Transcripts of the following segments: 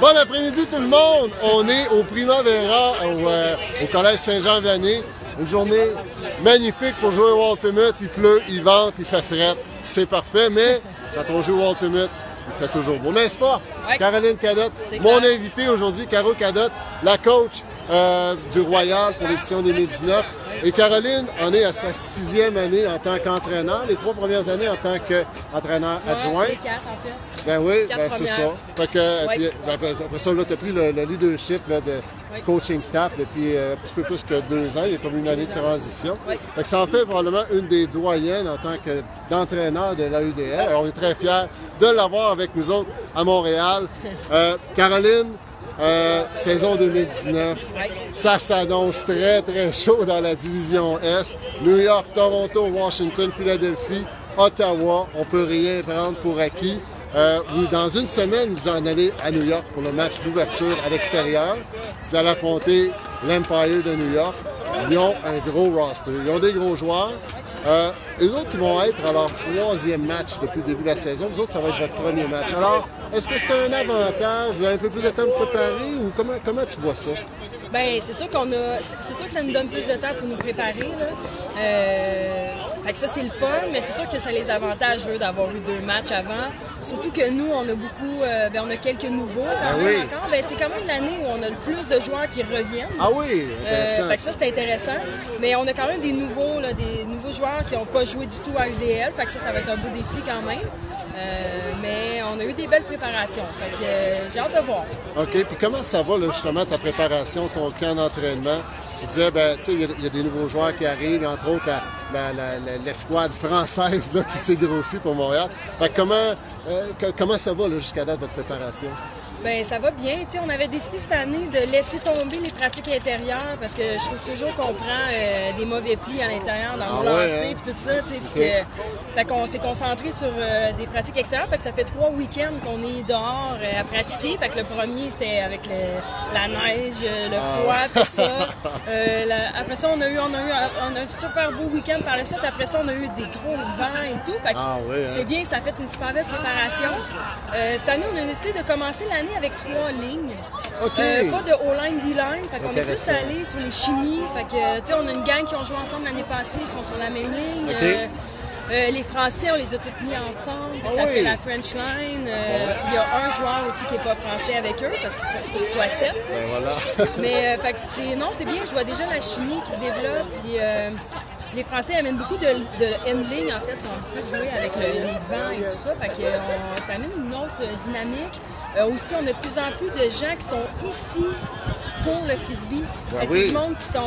Bon après-midi tout le monde! On est au Primavera, au, euh, au Collège Saint-Jean-Vianney. Une journée magnifique pour jouer au Ultimate. Il pleut, il vente, il fait fret. C'est parfait, mais quand on joue au Ultimate, il fait toujours beau, n'est-ce pas? Ouais. Caroline Cadotte, mon invité aujourd'hui, Caro Cadotte, la coach euh, du Royal pour l'édition 2019. Et Caroline en est à sa sixième année en tant qu'entraîneur, les trois premières années en tant qu'entraîneur adjoint. Les quatre, en fait. Ben oui, ben c'est ça. Fait que, Ouais. puis, ben, après ça, tu as pris le, le leadership là, de, du coaching staff depuis euh, un petit peu plus que deux ans. Il y a comme une année de transition. Ouais. Fait que ça en fait probablement une des doyennes en tant que d'entraîneur de l'AUDL. Alors, on est très fiers de l'avoir avec nous autres à Montréal. Euh, Caroline, euh, saison 2019. Ouais. Ça s'annonce très, très chaud dans la division S. New York, Toronto, Washington, Philadelphie, Ottawa. On peut rien prendre pour acquis. Euh, dans une semaine, vous en allez à New York pour le match d'ouverture à l'extérieur. Vous allez affronter l'Empire de New York. Ils ont un gros roster. Ils ont des gros joueurs. Euh, les autres, vont être à leur troisième match depuis le début de la saison. Vous autres, ça va être votre premier match. Alors, est-ce que c'est un avantage? Vous avez un peu plus de temps pour préparer ou comment, comment tu vois ça? Ben, c'est sûr qu'on a. C'est sûr que ça nous donne plus de temps pour nous préparer. Là. Euh, fait que ça, c'est le fun, mais c'est sûr que ça les avantage, eux, d'avoir eu deux matchs avant. Surtout que nous, on a beaucoup. euh, ben, on a quelques nouveaux quand Ben même oui. encore. Ben, c'est quand même l'année où on a le plus de joueurs qui reviennent. Ah oui, Euh, fait que ça, c'est intéressant. Mais on a quand même des nouveaux, là, des nouveaux joueurs qui n'ont pas joué du tout à UDL. Fait que ça, ça va être un beau défi quand même. Euh, mais on a eu des belles préparations. Euh, j'ai hâte de voir. OK. Puis comment ça va, justement, ta préparation, ton camp d'entraînement? Tu disais, ben, tu sais, il y a- des nouveaux joueurs qui arrivent, entre autres, l'escouade française là, qui s'est grossie pour Montréal. Euh, comment ça va, jusqu'à date, votre préparation? Ben ça va bien. On avait décidé cette année de laisser tomber les pratiques intérieures parce que je trouve toujours qu'on prend euh, des mauvais plis à l'intérieur dans Ah nos ouais, lancers hein? puis tout ça. Tu sais, puis Ok. que- fait qu'on s'est concentré sur euh, des pratiques extérieures. Fait que ça fait trois week-ends qu'on est dehors euh, à pratiquer. Fait que le premier c'était avec le- la neige, le Ah. froid, tout ça. La- après ça, on a eu, on a eu, on a un super beau week-end par la suite. Après ça, on a eu des gros vents et tout. Fait que Ah ouais, hein? c'est bien, ça a fait une super belle préparation. Cette année, on a décidé de commencer l'année avec trois lignes. Euh, pas de O-line, D-line. Fait qu'on est plus allé sur les chimies. Fait que, tu sais, on a une gang qui ont joué ensemble l'année passée. Ils sont sur la même ligne. Euh, euh, les Français, on les a tous mis ensemble. Ah ça oui. fait la French Line. Euh, Il y a un joueur aussi qui n'est pas français avec eux parce qu'il faut qu'il soit sept. tu sais. Ben voilà. Mais euh, fait que c'est non, c'est bien. Je vois déjà la chimie qui se développe. Puis les Français amènent beaucoup de, de handling en fait. Ils sont habitués de jouer avec le, les vents et tout ça. Fait que on- ça amène une autre dynamique. Euh, aussi, on a de plus en plus de gens qui sont ici pour le frisbee. Ben que oui. C'est du monde qui sont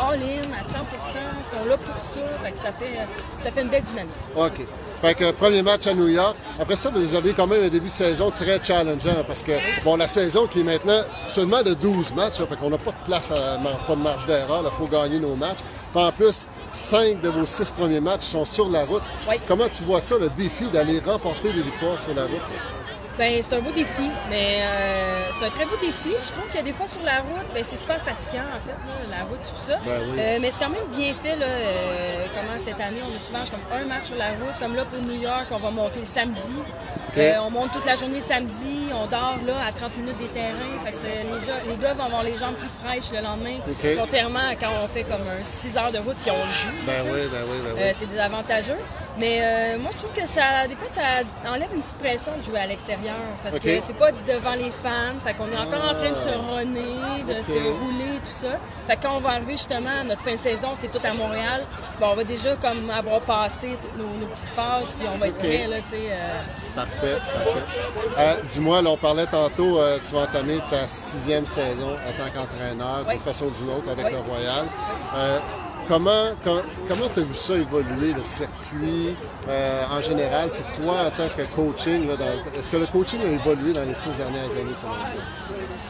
all-in à 100% ils sont là pour ça. Fait que ça fait, ça fait une belle dynamique. OK. Fait que premier match à New York. Après ça, vous avez quand même un début de saison très challengeant parce que, bon, la saison qui est maintenant seulement de 12 matchs, là, fait qu'on n'a pas de place, à, pas de marge d'erreur, il faut gagner nos matchs. Puis en plus, 5 de vos 6 premiers matchs sont sur la route. Oui. Comment tu vois ça, le défi d'aller remporter des victoires sur la route? Ben, c'est un beau défi, mais euh, c'est un très beau défi. Je trouve que des fois sur la route, ben, c'est super fatigant en fait, là, la route, tout ça. Ben oui. Euh, mais c'est quand même bien fait. Là, cette année, on a souvent comme un match sur la route. Comme là pour New York, on va monter le samedi. Euh, on monte toute la journée samedi, on dort là à 30 minutes des terrains. Fait que les, gars, les gars vont avoir les jambes plus fraîches le lendemain. Contrairement à quand on fait comme un 6 heures de route puis on joue. Ben oui, ben oui, ben oui. Euh, c'est désavantageux. Mais euh, moi, je trouve que ça, des fois, ça enlève une petite pression de jouer à l'extérieur. Parce que c'est pas devant les fans. Fait qu'on est encore en train de se runner, de se rouler, tout ça. Fait que quand on va arriver justement à notre fin de saison, c'est tout à Montréal. Bon, on va déjà comme avoir passé toutes nos, nos petites phases, puis on va être Ok. prêt, là, tu sais. euh, Parfait, parfait. Euh, Dis-moi, là, on parlait tantôt, euh, tu vas entamer ta sixième saison en tant qu'entraîneur, d'une Oui. façon ou d'une autre, avec Oui. le Royal. Comment com- comment tu as vu ça évoluer, le circuit euh, en général, puis toi, en tant que coaching, est-ce que le coaching a évolué dans les six dernières années, selon toi?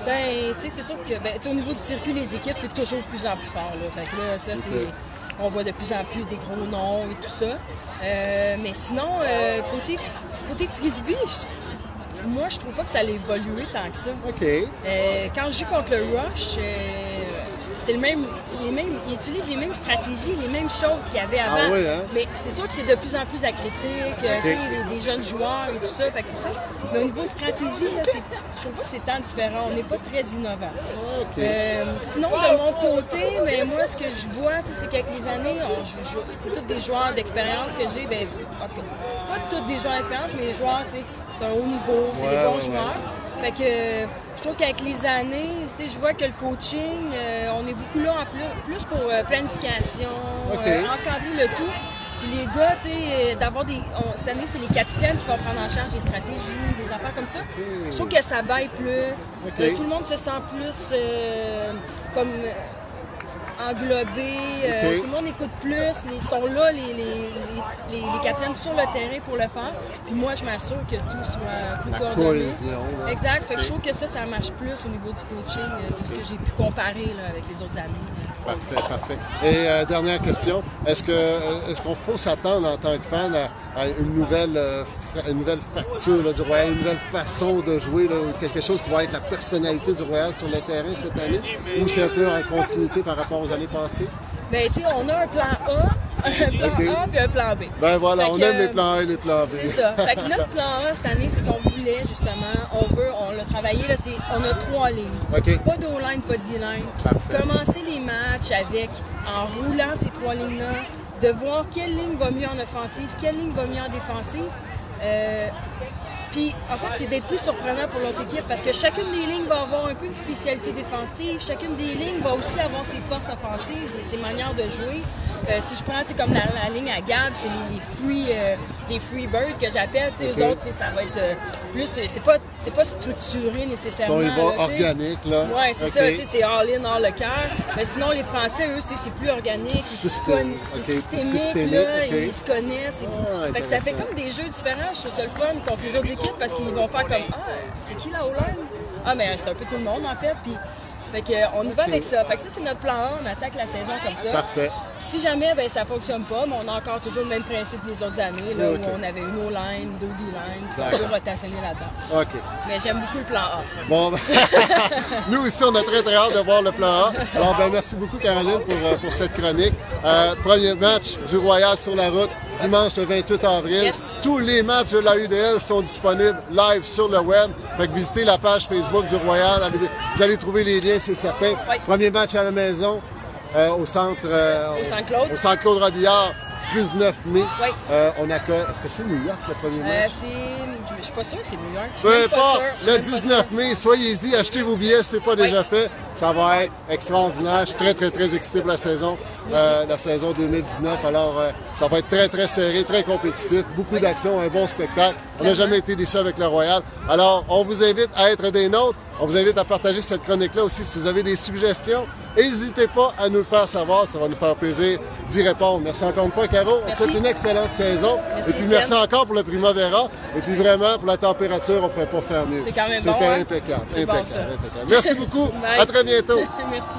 Ben, tu sais, c'est sûr que ben, au niveau du circuit, les équipes, c'est toujours de plus en plus fort. Là. Fait que là, ça, c'est. On voit de plus en plus des gros noms et tout ça. Euh, mais sinon, euh, côté, côté frisbee, moi, je trouve pas que ça a évolué tant que ça. OK. Euh, quand je joue contre le Rush, c'est le même, les mêmes, ils utilisent les mêmes stratégies, les mêmes choses qu'il y avait avant. Ah oui, hein? Mais c'est sûr que c'est de plus en plus athlétique, euh, tu sais, des, des jeunes joueurs et tout ça. Fait que, tu mais au niveau stratégie, là, je trouve pas que c'est tant différent. On n'est pas très innovant. Euh, sinon, de mon côté, mais moi, ce que je vois, tu c'est qu'avec les années, c'est tous des joueurs d'expérience que j'ai. Ben, en tout cas, pas tous des joueurs d'expérience, mais les joueurs, tu sais, que c'est un haut niveau, c'est Ouais, des bons ouais, ouais. joueurs. Fait que trouve qu'avec les années, tu sais, je vois que le coaching, euh, on est beaucoup là en plus, plus pour euh, planification, euh, encadrer le tout. Puis les gars, tu sais, d'avoir des. on- cette année, c'est les capitaines qui vont prendre en charge des stratégies, des affaires comme ça. Je trouve que ça baille plus. Tout le monde se sent plus comme englobé. euh. Tout le monde écoute plus. Ils sont là, les, les, les, les- les capitaines sur le terrain pour le faire. Puis moi, je m'assure que tout soit plus La coordonné. cohésion, là. Exact. Fait que je trouve que ça, ça marche plus au niveau du coaching, euh, de ce que j'ai pu comparer là, avec les autres années. Parfait, parfait. Et euh, dernière question, euh, est-ce qu'on faut s'attendre en tant que fan à, une nouvelle euh, une nouvelle facture du Royal, une nouvelle façon de jouer, quelque chose qui va être la personnalité du Royal sur le terrain cette année, ou c'est un peu en continuité par rapport aux années passées? Ben, tu on a un plan A, un plan. A puis un plan B. Ben voilà, Fait on que, aime les plans A et les plans B. C'est ça. Fait que notre plan A cette année, c'est qu'on voulait justement, on veut, on l'a travaillé, là, c'est, on a trois lignes. OK. Pas d'O-line, pas de D-line. Commencer les matchs avec, en roulant ces trois lignes-là, de voir quelle ligne va mieux en offensive, quelle ligne va mieux en défensive. Euh, puis, en fait, c'est d'être plus surprenant pour l'autre équipe parce que chacune des lignes va avoir un peu une spécialité défensive. Chacune des lignes va aussi avoir ses forces offensives et ses manières de jouer. Euh, si je prends, tu sais, comme la, la ligne à Gab, c'est les, les free, euh, les free birds que j'appelle, tu sais, eux Ok. autres, ça va être euh, plus, c'est pas, c'est pas structuré nécessairement. Son, il va là, tu sais. organique, là. Ouais, c'est ça, tu sais, c'est all-in, all le cœur. Mais sinon, les Français, eux, c'est plus organique, c'est Système- c'est OK, systémique, systémique, là, ils se connaissent. et- Ah, fait que ça fait comme des jeux différents. Je trouve ça le fun contre les autres équipes parce qu'ils vont faire comme Ah, c'est qui la O-line? Ah, mais c'est un peu tout le monde en fait. Puis, fait que, euh, on y va avec ça. Fait que ça, c'est notre plan A. On attaque la saison comme ça. Parfait. Si jamais ben, ça fonctionne pas, mais on a encore toujours le même principe que les autres années, là, où on avait une O-line, deux D-line, puis on peut rotationner là-dedans. OK. Mais j'aime beaucoup le plan A. Bon, ben, nous aussi, on a très très hâte de voir le plan A. Alors, ben, merci beaucoup, Caroline, pour, euh, pour cette chronique. Euh, premier match du Royal sur la route, dimanche le 28 avril. Yes. Tous les matchs de la UDL sont disponibles live sur le web. Fait que visitez la page Facebook du Royal. Vous allez trouver les liens, c'est certain. Oui. Premier match à la maison, euh, au centre... euh, Au Centre Claude. Au centre Claude Robillard, 19 mai. Oui. Euh, on accueille... Est-ce que c'est New York, le premier Euh, match? c'est. Je suis pas sûre que c'est New York. Peu importe, le même pas 19 mai, soyez-y, achetez vos billets si ce n'est pas déjà fait. Ça va être extraordinaire. Je suis très, très, très excité pour la saison, euh, la saison 2019. Alors, euh, ça va être très, très serré, très compétitif, beaucoup d'action, un bon spectacle. On n'a jamais été déçus avec le Royal. Alors, on vous invite à être des nôtres. On vous invite à partager cette chronique-là aussi si vous avez des suggestions. N'hésitez pas à nous le faire savoir, ça va nous faire plaisir d'y répondre. Merci encore une fois, Caro. On te Merci. souhaite une excellente saison. Merci, Et puis, merci encore pour le Primavera. Et puis, vraiment, pour la température, on ne pouvait pas faire mieux. C'est quand même C'était bon, hein? impeccable. Bon, impeccable. Merci beaucoup. À très bientôt. Merci.